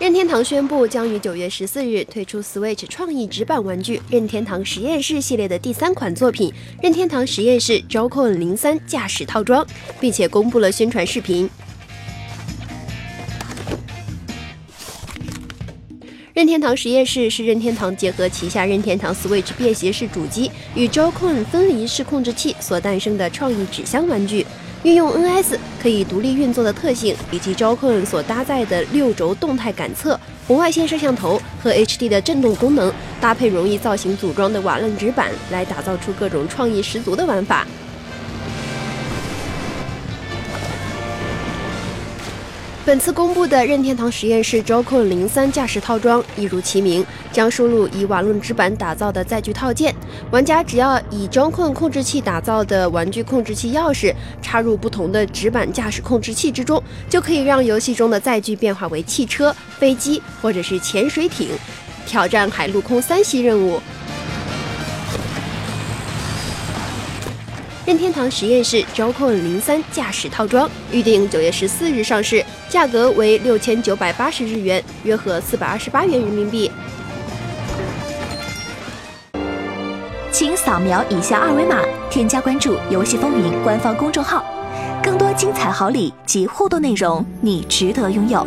任天堂宣布将于九月十四日推出 Switch 创意纸板玩具《任天堂实验室》系列的第三款作品《任天堂实验室 Joy-Con 零三驾驶套装》，并且公布了宣传视频。任天堂实验室是任天堂结合旗下任天堂 Switch 便携式主机与 Joy-Con 分离式控制器所诞生的创意纸箱玩具。运用 NS 可以独立运作的特性，以及 Joy-Con 所搭载的六轴动态感测、红外线摄像头和 HD 的震动功能，搭配容易造型组装的瓦楞纸板，来打造出各种创意十足的玩法。本次公布的任天堂实验室 Joy-Con 零三驾驶套装，一如其名，将输入以瓦楞纸板打造的载具套件。玩家只要以 Joy-Con 控制器打造的玩具控制器钥匙插入不同的纸板驾驶控制器之中，就可以让游戏中的载具变化为汽车、飞机或者是潜水艇，挑战海陆空三栖任务。任天堂实验室 Joy-Con 零三驾驶套装预定九月十四日上市，价格为六千九百八十日元，约合四百二十八元人民币。请扫描以下二维码，添加关注“游戏风云”官方公众号，更多精彩好礼及互动内容，你值得拥有。